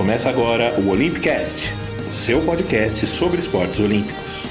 Começa agora o Olympicast, o seu podcast sobre esportes olímpicos.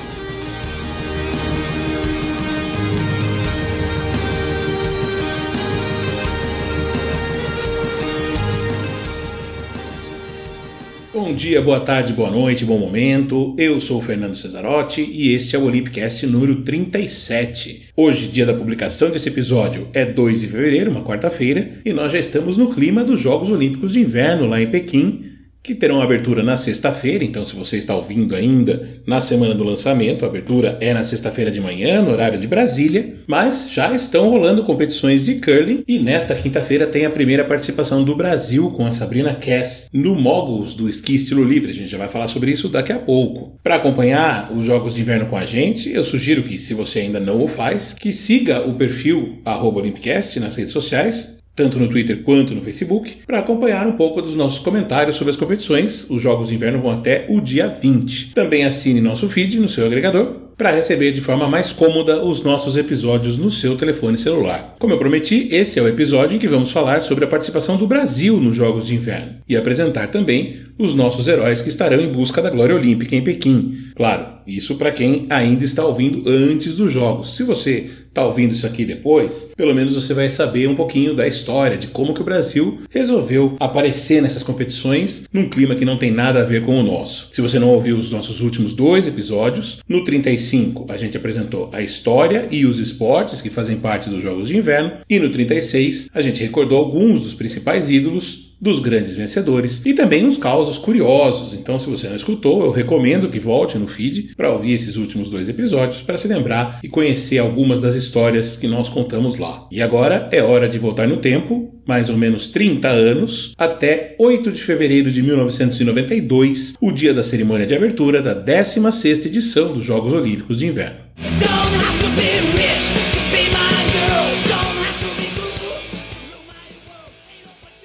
Bom dia, boa tarde, boa noite, bom momento. Eu sou o Fernando Cesarotti e este é o Olympicast número 37. Hoje, dia da publicação desse episódio, é 2 de fevereiro, uma quarta-feira, e nós já estamos no clima dos Jogos Olímpicos de Inverno lá em Pequim, que terão abertura na sexta-feira, então se você está ouvindo ainda na semana do lançamento, a abertura é na sexta-feira de manhã, no horário de Brasília, mas já estão rolando competições de curling e nesta quinta-feira tem a primeira participação do Brasil com a Sabrina Cass no Moguls do esqui estilo livre. A gente já vai falar sobre isso daqui a pouco. Para acompanhar os jogos de inverno com a gente, eu sugiro que, se você ainda não o faz, que siga o perfil Olympicast nas redes sociais tanto no Twitter quanto no Facebook, para acompanhar um pouco dos nossos comentários sobre as competições. Os jogos de inverno vão até o dia 20. Também assine nosso feed no seu agregador para receber de forma mais cômoda os nossos episódios no seu telefone celular. Como eu prometi, esse é o episódio em que vamos falar sobre a participação do Brasil nos Jogos de Inverno e apresentar também os nossos heróis que estarão em busca da glória olímpica em Pequim. Claro, isso para quem ainda está ouvindo antes dos Jogos. Se você está ouvindo isso aqui depois, pelo menos você vai saber um pouquinho da história, de como que o Brasil resolveu aparecer nessas competições num clima que não tem nada a ver com o nosso. Se você não ouviu os nossos últimos dois episódios, no 35 35, a gente apresentou a história e os esportes que fazem parte dos Jogos de Inverno, e no 36, a gente recordou alguns dos principais ídolos dos grandes vencedores e também uns causos curiosos. Então, se você não escutou, eu recomendo que volte no feed para ouvir esses últimos dois episódios para se lembrar e conhecer algumas das histórias que nós contamos lá. E agora é hora de voltar no tempo, mais ou menos 30 anos, até 8 de fevereiro de 1992, o dia da cerimônia de abertura da 16ª edição dos Jogos Olímpicos de Inverno.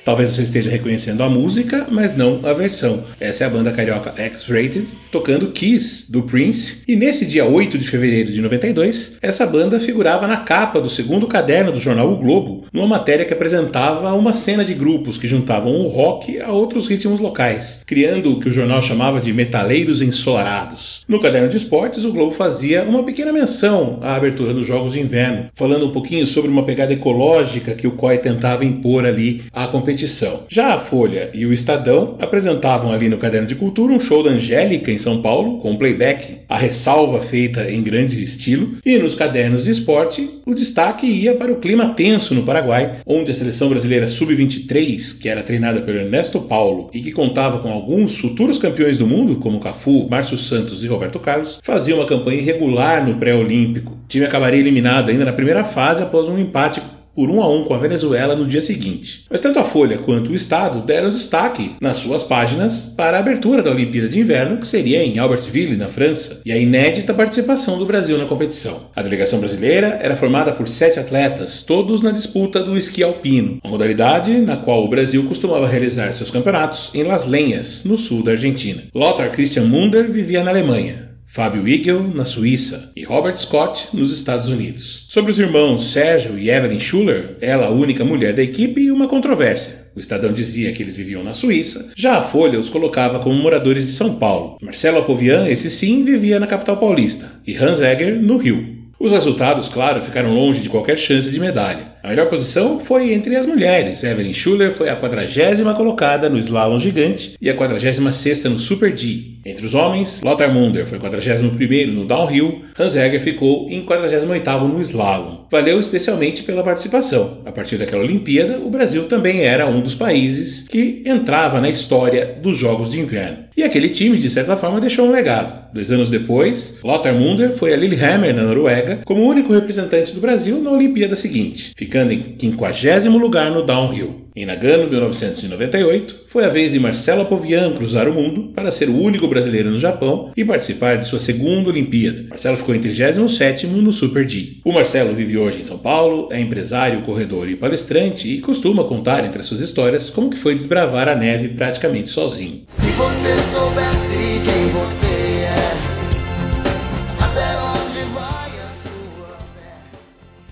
Talvez você esteja reconhecendo a música, mas não a versão. Essa é a banda carioca X-Rated tocando Kiss do Prince. E nesse dia 8 de fevereiro de 92, essa banda figurava na capa do segundo caderno do jornal O Globo, numa matéria que apresentava uma cena de grupos que juntavam o rock a outros ritmos locais, criando o que o jornal chamava de metaleiros ensolarados. No caderno de esportes, o Globo fazia uma pequena menção à abertura dos Jogos de Inverno, falando um pouquinho sobre uma pegada ecológica que o COI tentava impor ali à competição competição. Já a Folha e o Estadão apresentavam ali no Caderno de Cultura um show da Angélica em São Paulo, com playback, a ressalva feita em grande estilo, e nos cadernos de esporte o destaque ia para o clima tenso no Paraguai, onde a seleção brasileira sub-23, que era treinada pelo Ernesto Paulo e que contava com alguns futuros campeões do mundo, como Cafu, Márcio Santos e Roberto Carlos, fazia uma campanha irregular no pré-olímpico. O time acabaria eliminado ainda na primeira fase após um empate por 1 a 1 com a Venezuela no dia seguinte. Mas tanto a Folha quanto o Estado deram destaque nas suas páginas para a abertura da Olimpíada de Inverno, que seria em Albertville, na França, e a inédita participação do Brasil na competição. A delegação brasileira era formada por sete atletas, todos na disputa do esqui alpino, uma modalidade na qual o Brasil costumava realizar seus campeonatos em Las Lenhas, no sul da Argentina. Lothar Christian Munder vivia na Alemanha. Fábio Igel na Suíça e Robert Scott nos Estados Unidos. Sobre os irmãos Sérgio e Evelyn Schuller, ela a única mulher da equipe e uma controvérsia. O Estadão dizia que eles viviam na Suíça, já a Folha os colocava como moradores de São Paulo. Marcelo Apovian, esse sim, vivia na capital paulista, e Hans Egger no Rio. Os resultados, claro, ficaram longe de qualquer chance de medalha. A melhor posição foi entre as mulheres. Evelyn Schuller foi a quadragésima colocada no slalom gigante e a quadragésima sexta no Super G. Entre os homens, Lothar Munder foi 41º no downhill, Hans Egger ficou em 48º no slalom. Valeu especialmente pela participação. A partir daquela Olimpíada, o Brasil também era um dos países que entrava na história dos Jogos de Inverno. E aquele time, de certa forma, deixou um legado. Dois anos depois, Lothar Munder foi a Lillehammer, na Noruega, como único representante do Brasil na Olimpíada seguinte, ficando em 50 lugar no downhill. Em Nagano, 1998, foi a vez de Marcelo Apovian cruzar o mundo para ser o único brasileiro no Japão e participar de sua segunda Olimpíada. Marcelo ficou em 37 no Super G. O Marcelo vive hoje em São Paulo, é empresário, corredor e palestrante e costuma contar entre as suas histórias como que foi desbravar a neve praticamente sozinho. Se você soubesse quem você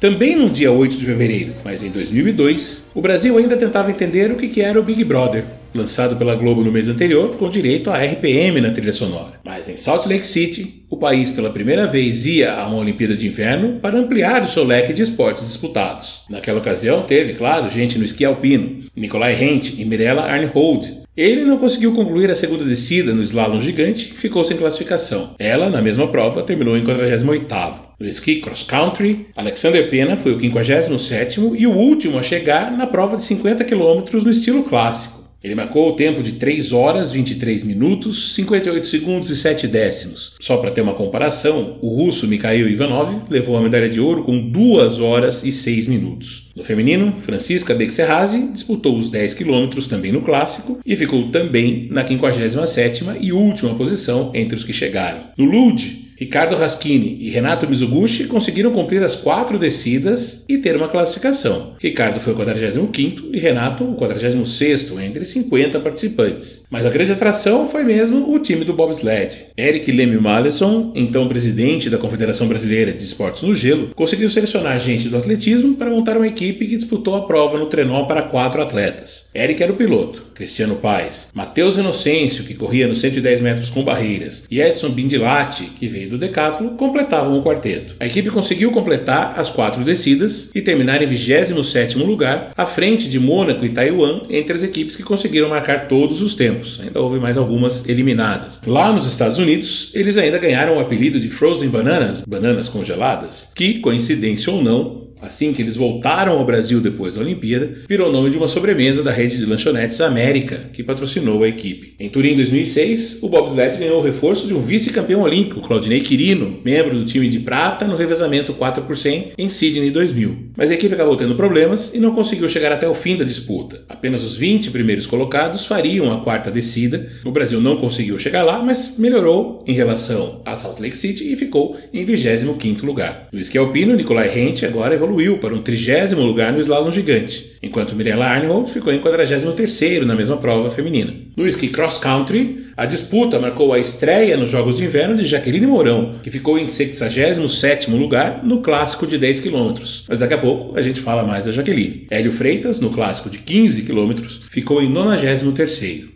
Também no dia 8 de fevereiro, mas em 2002, o Brasil ainda tentava entender o que era o Big Brother. lançado pela Globo no mês anterior, com direito a RPM na trilha sonora. Mas em Salt Lake City, o país pela primeira vez ia a uma Olimpíada de Inverno para ampliar o seu leque de esportes disputados. Naquela ocasião, teve, claro, gente no esqui alpino, Nikolai Hent e Mirella Arnhold, ele não conseguiu concluir a segunda descida no slalom gigante e ficou sem classificação. Ela, na mesma prova, terminou em 48º. No esqui cross country, Alexander Pena foi o 57º e o último a chegar na prova de 50 km no estilo clássico. Ele marcou o tempo de 3 horas, 23 minutos, 58 segundos e 7 décimos. Só para ter uma comparação, o russo Mikhail Ivanov levou a medalha de ouro com 2 horas e 6 minutos. No feminino, Francisca Bexerrazi disputou os 10 quilômetros também no clássico e ficou também na 57ª e última posição entre os que chegaram. No Lude, Ricardo Raschini e Renato Mizuguchi conseguiram cumprir as quatro descidas e ter uma classificação. Ricardo foi o 45 e Renato o 46 entre 50 participantes. Mas a grande atração foi mesmo o time do bobsled. Eric Leme Mallison, então presidente da Confederação Brasileira de Esportes no Gelo, conseguiu selecionar gente do atletismo para montar uma equipe que disputou a prova no trenó para quatro atletas. Eric era o piloto, Cristiano Paes, Matheus Inocêncio, que corria nos 110 metros com barreiras, e Edson Bindilati, que veio do decátulo completavam o quarteto. A equipe conseguiu completar as quatro descidas e terminar em 27º lugar, à frente de Mônaco e Taiwan, entre as equipes que conseguiram marcar todos os tempos. Ainda houve mais algumas eliminadas. Lá nos Estados Unidos, eles ainda ganharam o apelido de Frozen Bananas, bananas congeladas, que, coincidência ou não, assim que eles voltaram ao Brasil depois da Olimpíada, virou nome de uma sobremesa da rede de lanchonetes América, que patrocinou a equipe. Em Turim 2006, o bobsled ganhou o reforço de um vice-campeão olímpico, Claudinei Quirino, membro do time de prata no revezamento 4 por 100 em Sydney 2000. Mas a equipe acabou tendo problemas e não conseguiu chegar até o fim da disputa. Apenas os 20 primeiros colocados fariam a quarta descida. O Brasil não conseguiu chegar lá, mas melhorou em relação a Salt Lake City e ficou em 25º lugar. No esqui alpino, Nicolai Hent agora evoluiu evoluiu para um trigésimo lugar no slalom gigante, enquanto Mirella Arnold ficou em 43º na mesma prova feminina. No esqui cross country, a disputa marcou a estreia nos Jogos de Inverno de Jaqueline Mourão, que ficou em 67º lugar no clássico de 10 km. Mas daqui a pouco a gente fala mais da Jaqueline. Hélio Freitas, no clássico de 15 km, ficou em 93º.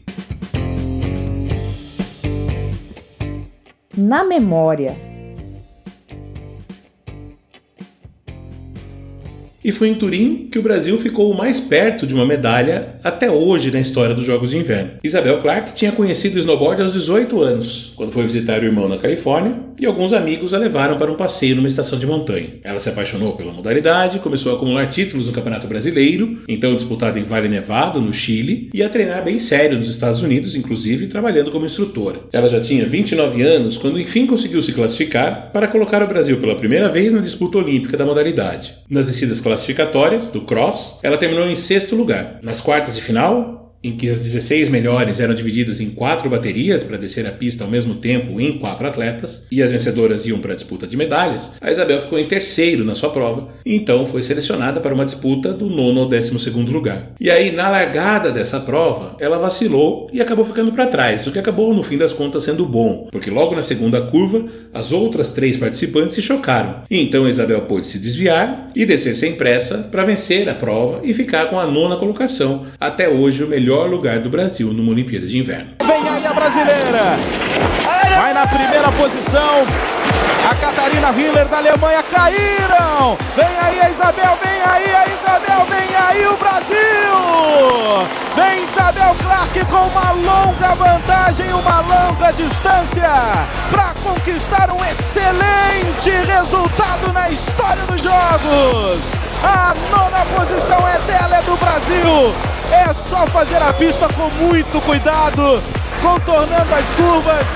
Na memória E foi em Turim que o Brasil ficou mais perto de uma medalha até hoje na história dos Jogos de Inverno. Isabel Clark tinha conhecido o snowboard aos 18 anos, quando foi visitar o irmão na Califórnia, e alguns amigos a levaram para um passeio numa estação de montanha. Ela se apaixonou pela modalidade, começou a acumular títulos no Campeonato Brasileiro, então disputado em Vale Nevado, no Chile, e a treinar bem sério nos Estados Unidos, inclusive trabalhando como instrutora. Ela já tinha 29 anos quando enfim conseguiu se classificar para colocar o Brasil pela primeira vez na disputa olímpica da modalidade. Nas descidas classificatórias do cross, ela terminou em sexto lugar. Nas quartas de final, em que as 16 melhores eram divididas em quatro baterias para descer a pista ao mesmo tempo em quatro atletas, e as vencedoras iam para a disputa de medalhas, a Isabel ficou em terceiro na sua prova, e então foi selecionada para uma disputa do nono ao décimo segundo lugar. E aí, na largada dessa prova, ela vacilou e acabou ficando para trás, o que acabou, no fim das contas, sendo bom, porque logo na segunda curva, as outras três participantes se chocaram. E então Isabel pôde se desviar e descer sem pressa para vencer a prova e ficar com a nona colocação, até hoje o melhor lugar do Brasil numa Olimpíada de Inverno. A brasileira. Vai na primeira posição. A Catarina Hiller da Alemanha caíram. Vem aí a Isabel, vem aí a Isabel, vem aí o Brasil. Vem Isabel Clark com uma longa vantagem, uma longa distância para conquistar um excelente resultado na história dos Jogos. A nona posição é dela, é do Brasil. É só fazer a pista com muito cuidado, contornando as curvas.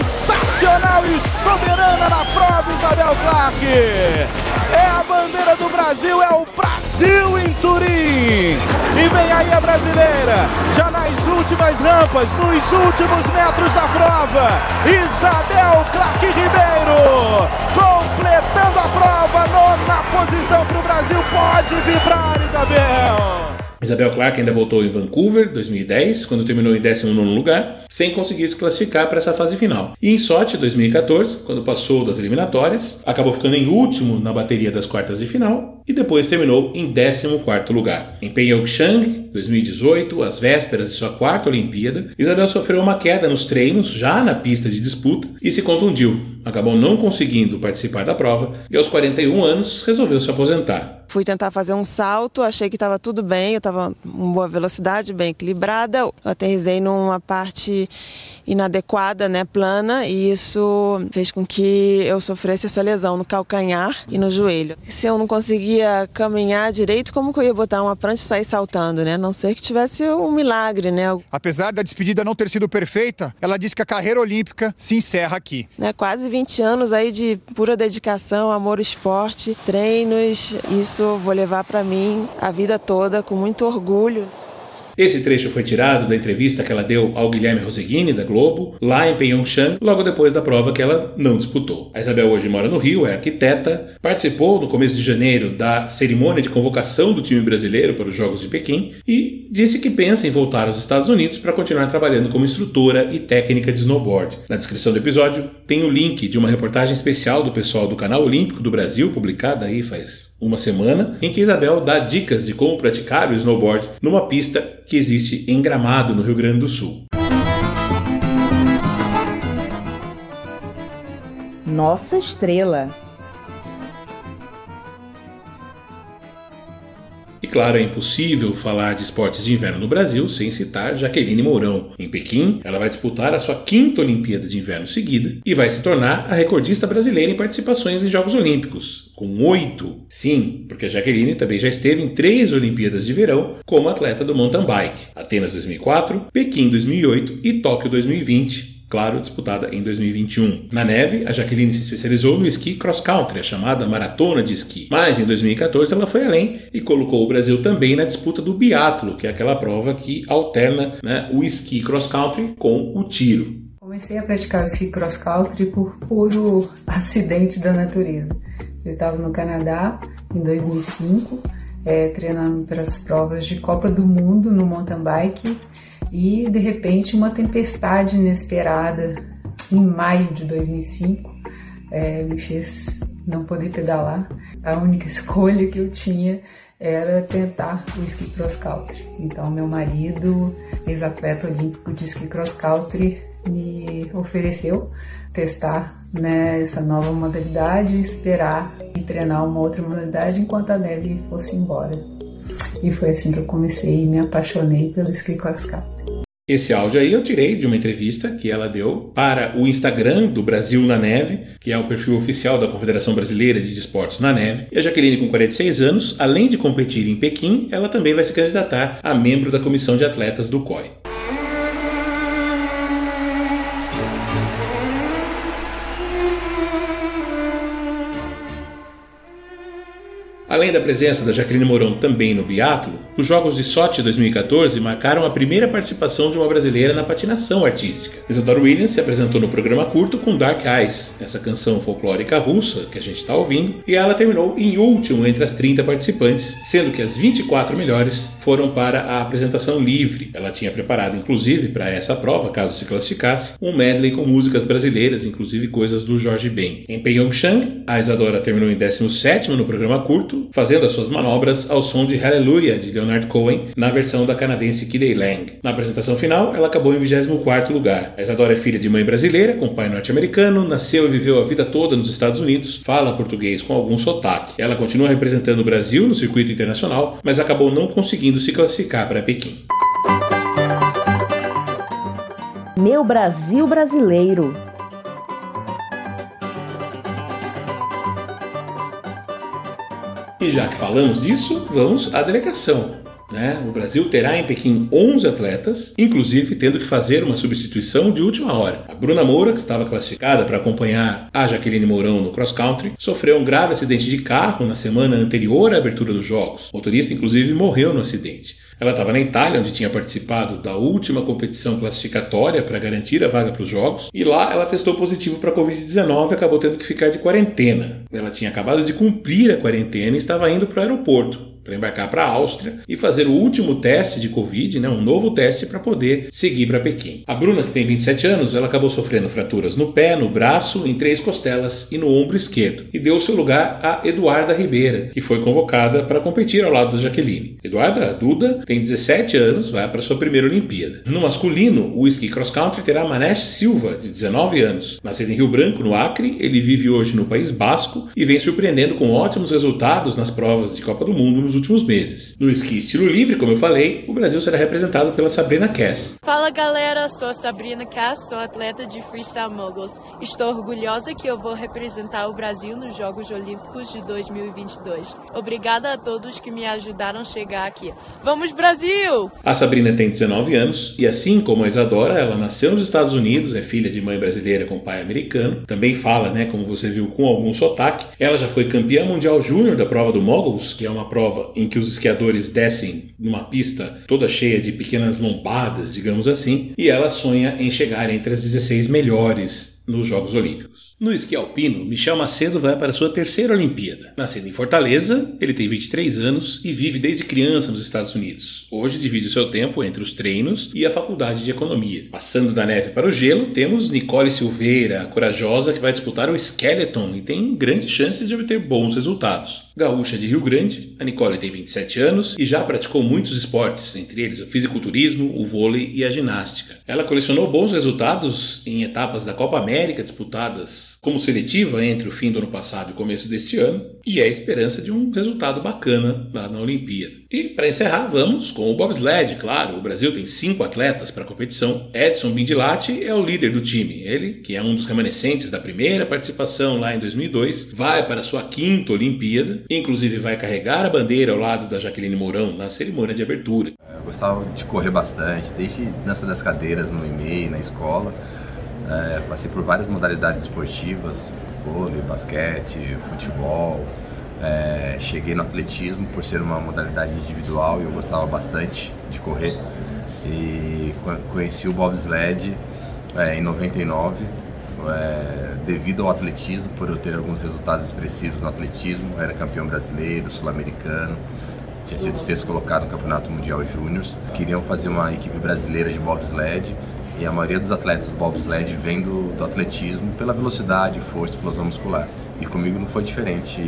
Sensacional e soberana na prova, Isabel Clark. É a bandeira do Brasil, é o Brasil em Turim. E vem aí a brasileira, já nas últimas rampas, nos últimos metros da prova. Isabel Clark Ribeiro, completando a prova, nona posição para o Brasil. Pode vibrar, Isabel. Isabel Clark ainda voltou em Vancouver, 2010, quando terminou em 19 lugar, sem conseguir se classificar para essa fase final. E em Sochi, 2014, quando passou das eliminatórias, acabou ficando em último na bateria das quartas de final e depois terminou em 14º lugar. Em Pyeongchang, 2018, às vésperas de sua quarta Olimpíada, Isabel sofreu uma queda nos treinos, já na pista de disputa, e se contundiu. Acabou não conseguindo participar da prova e aos 41 anos resolveu se aposentar. Fui tentar fazer um salto, achei que estava tudo bem, eu estava em boa velocidade, bem equilibrada. Eu aterrisei numa parte inadequada, né, plana, e isso fez com que eu sofresse essa lesão no calcanhar e no joelho. Se eu não conseguia caminhar direito, como que eu ia botar uma prancha e sair saltando, né? A não ser que tivesse um milagre, né? Apesar da despedida não ter sido perfeita, ela disse que a carreira olímpica se encerra aqui. Né, quase 20 anos aí de pura dedicação, amor ao esporte, treinos, isso vou levar para mim a vida toda com muito orgulho. Esse trecho foi tirado da entrevista que ela deu ao Guilherme Roseguini, da Globo, lá em Pyeongchang, logo depois da prova que ela não disputou. A Isabel hoje mora no Rio, é arquiteta, participou no começo de janeiro da cerimônia de convocação do time brasileiro para os Jogos de Pequim e disse que pensa em voltar aos Estados Unidos para continuar trabalhando como instrutora e técnica de snowboard. Na descrição do episódio tem o link de uma reportagem especial do pessoal do Canal Olímpico do Brasil, publicada aí faz uma semana, em que Isabel dá dicas de como praticar o snowboard numa pista que existe em Gramado, no Rio Grande do Sul. Nossa estrela. Claro, é impossível falar de esportes de inverno no Brasil sem citar Jaqueline Mourão. Em Pequim, ela vai disputar a sua quinta Olimpíada de Inverno seguida e vai se tornar a recordista brasileira em participações em Jogos Olímpicos, com oito. Sim, porque a Jaqueline também já esteve em três Olimpíadas de Verão como atleta do mountain bike: Atenas 2004, Pequim 2008 e Tóquio 2020 claro, disputada em 2021. Na neve, a Jaqueline se especializou no esqui cross-country, a chamada maratona de esqui. Mas em 2014 ela foi além e colocou o Brasil também na disputa do biatlo, que é aquela prova que alterna né, o esqui cross-country com o tiro. Comecei a praticar o esqui cross-country por puro acidente da natureza. Eu estava no Canadá em 2005, é, treinando para as provas de Copa do Mundo no mountain bike e de repente uma tempestade inesperada em maio de 2005 é, me fez não poder pedalar. A única escolha que eu tinha era tentar o esqui cross country. Então meu marido, ex-atleta olímpico de esqui cross country, me ofereceu testar né, essa nova modalidade, esperar e treinar uma outra modalidade enquanto a neve fosse embora. E foi assim que eu comecei e me apaixonei pelo ski cross country. Esse áudio aí eu tirei de uma entrevista que ela deu para o Instagram do Brasil na Neve, que é o perfil oficial da Confederação Brasileira de Desportos na Neve. E a Jaqueline, com 46 anos, além de competir em Pequim, ela também vai se candidatar a membro da comissão de atletas do COI. Além da presença da Jaqueline Mourão também no biatlo, os Jogos de Sochi 2014 marcaram a primeira participação de uma brasileira na patinação artística. Isadora Williams se apresentou no programa curto com Dark Eyes, essa canção folclórica russa que a gente está ouvindo, e ela terminou em último entre as 30 participantes, sendo que as 24 melhores foram para a apresentação livre. Ela tinha preparado, inclusive, para essa prova, caso se classificasse, um medley com músicas brasileiras, inclusive coisas do Jorge Ben. Em Pyeongchang, a Isadora terminou em 17 no programa curto, fazendo as suas manobras ao som de Hallelujah de Leonard Cohen na versão da canadense Kidey Lang. Na apresentação final, ela acabou em 24 lugar. A Isadora é filha de mãe brasileira, com pai norte-americano, nasceu e viveu a vida toda nos Estados Unidos, fala português com algum sotaque. Ela continua representando o Brasil no circuito internacional, mas acabou não conseguindo se classificar para Pequim. Meu Brasil brasileiro. E já que falamos disso, vamos à delegação. Né? O Brasil terá em Pequim 11 atletas, inclusive tendo que fazer uma substituição de última hora. A Bruna Moura, que estava classificada para acompanhar a Jaqueline Mourão no cross country, sofreu um grave acidente de carro na semana anterior à abertura dos Jogos. O motorista, inclusive, morreu no acidente. Ela estava na Itália, onde tinha participado da última competição classificatória para garantir a vaga para os Jogos, e lá ela testou positivo para a Covid-19 e acabou tendo que ficar de quarentena. Ela tinha acabado de cumprir a quarentena e estava indo para o aeroporto. Para embarcar para a Áustria e fazer o último teste de Covid, né, um novo teste para poder seguir para Pequim. A Bruna, que tem 27 anos, ela acabou sofrendo fraturas no pé, no braço, em três costelas e no ombro esquerdo e deu seu lugar a Eduarda Ribeira, que foi convocada para competir ao lado da Jaqueline. Eduarda Duda tem 17 anos, vai para sua primeira Olimpíada. No masculino, o esqui cross country terá Manesh Silva, de 19 anos. Nascido em Rio Branco, no Acre, ele vive hoje no País Basco e vem surpreendendo com ótimos resultados nas provas de Copa do Mundo nos últimos meses. No esqui estilo livre, como eu falei, o Brasil será representado pela Sabrina Cass. Fala galera, sou a Sabrina Cass, sou atleta de freestyle moguls. Estou orgulhosa que eu vou representar o Brasil nos Jogos Olímpicos de 2022. Obrigada a todos que me ajudaram a chegar aqui. Vamos Brasil! A Sabrina tem 19 anos e assim como a Isadora, ela nasceu nos Estados Unidos, é filha de mãe brasileira com pai americano. Também fala, né, como você viu, com algum sotaque. Ela já foi campeã mundial júnior da prova do Moguls, que é uma prova em que os esquiadores descem numa pista toda cheia de pequenas lombadas, digamos assim, e ela sonha em chegar entre as 16 melhores nos Jogos Olímpicos. No esqui alpino, Michel Macedo vai para sua terceira Olimpíada. Nascido em Fortaleza, ele tem 23 anos e vive desde criança nos Estados Unidos. Hoje divide o seu tempo entre os treinos e a faculdade de economia. Passando da neve para o gelo, temos Nicole Silveira, corajosa que vai disputar o Skeleton e tem grandes chances de obter bons resultados. Gaúcha de Rio Grande, a Nicole tem 27 anos e já praticou muitos esportes, entre eles o fisiculturismo, o vôlei e a ginástica. Ela colecionou bons resultados em etapas da Copa América disputadas como seletiva entre o fim do ano passado e o começo deste ano, e é a esperança de um resultado bacana lá na Olimpíada. E para encerrar, vamos com o bobsled, claro. O Brasil tem cinco atletas para a competição. Edson Bindilati é o líder do time. Ele, que é um dos remanescentes da primeira participação lá em 2002, vai para sua quinta Olimpíada, inclusive vai carregar a bandeira ao lado da Jaqueline Mourão na cerimônia de abertura. Eu gostava de correr bastante, desde dança das cadeiras no e-mail, na escola. É, passei por várias modalidades esportivas, vôlei, basquete, futebol. É, cheguei no atletismo por ser uma modalidade individual e eu gostava bastante de correr. E conheci o bobsled é, em 99, é, devido ao atletismo, por eu ter alguns resultados expressivos no atletismo. Era campeão brasileiro, sul-americano, tinha sido sexto colocado no Campeonato Mundial Júnior. Queriam fazer uma equipe brasileira de bobsled e a maioria dos atletas do bobsled vem do, do atletismo pela velocidade, força explosão muscular. E comigo não foi diferente.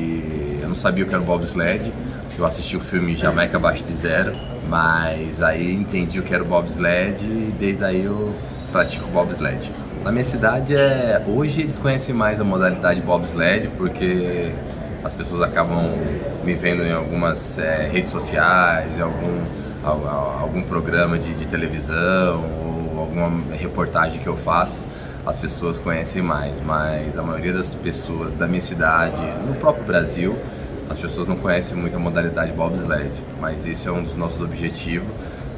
Eu não sabia o que era o bobsled. Eu assisti o filme Jamaica Abaixo de Zero, mas aí entendi o que era o bobsled e desde aí eu pratico bobsled. Na minha cidade, é, hoje eles conhecem mais a modalidade bobsled porque as pessoas acabam me vendo em algumas é, redes sociais, em algum, algum programa de, de televisão alguma reportagem que eu faço, as pessoas conhecem mais, mas a maioria das pessoas da minha cidade, no próprio Brasil, as pessoas não conhecem muito a modalidade bobsled, mas esse é um dos nossos objetivos,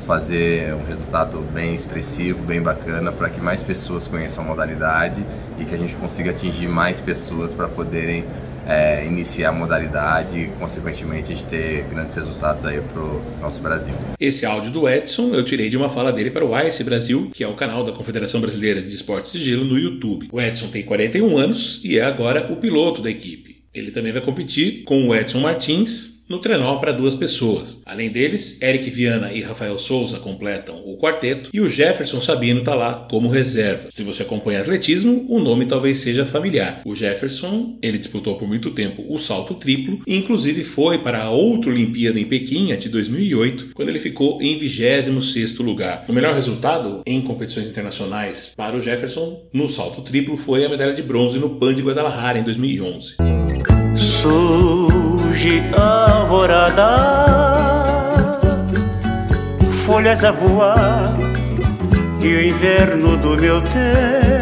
fazer um resultado bem expressivo, bem bacana, para que mais pessoas conheçam a modalidade e que a gente consiga atingir mais pessoas para poderem é, iniciar a modalidade e, consequentemente, a gente ter grandes resultados aí para o nosso Brasil. Esse áudio do Edson eu tirei de uma fala dele para o Ice Brasil, que é o canal da Confederação Brasileira de Esportes de Gelo no YouTube. O Edson tem 41 anos e é agora o piloto da equipe. Ele também vai competir com o Edson Martins, no trenó para duas pessoas. Além deles, Eric Viana e Rafael Souza completam o quarteto e o Jefferson Sabino está lá como reserva. Se você acompanha atletismo, o nome talvez seja familiar. O Jefferson, ele disputou por muito tempo o salto triplo e inclusive foi para a outra Olimpíada em Pequim, de 2008, quando ele ficou em 26º lugar. O melhor resultado em competições internacionais para o Jefferson no salto triplo foi a medalha de bronze no PAN de Guadalajara em 2011. Surge alvorada, folhas a voar e o inverno do meu tempo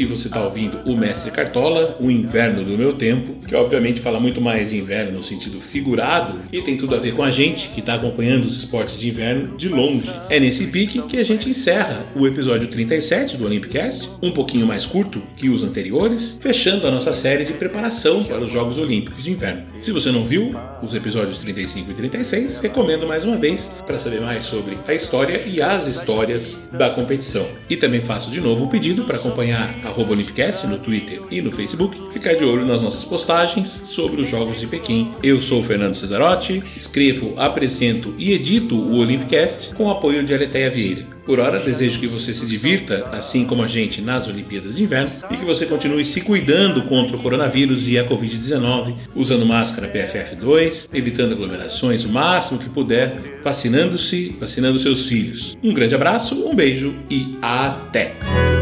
E você está ouvindo o Mestre Cartola, O Inverno do Meu Tempo, que obviamente fala muito mais de inverno no sentido figurado e tem tudo a ver com a gente que está acompanhando os esportes de inverno de longe. É nesse pique que a gente encerra o episódio 37 do Olympicast, um pouquinho mais curto que os anteriores, fechando a nossa série de preparação para os Jogos Olímpicos de Inverno. Se você não viu os episódios 35 e 36, recomendo mais uma vez para saber mais sobre a história e as histórias da competição. E também faço de novo o pedido para acompanhar a arroba no Twitter e no Facebook, ficar de olho nas nossas postagens sobre os Jogos de Pequim. Eu sou o Fernando Cesarotti, escrevo, apresento e edito o Olympicast com o apoio de Aleteia Vieira. Por hora, desejo que você se divirta, assim como a gente, nas Olimpíadas de Inverno e que você continue se cuidando contra o coronavírus e a Covid-19, usando máscara PFF2, evitando aglomerações o máximo que puder, vacinando-se, vacinando seus filhos. Um grande abraço, um beijo e até!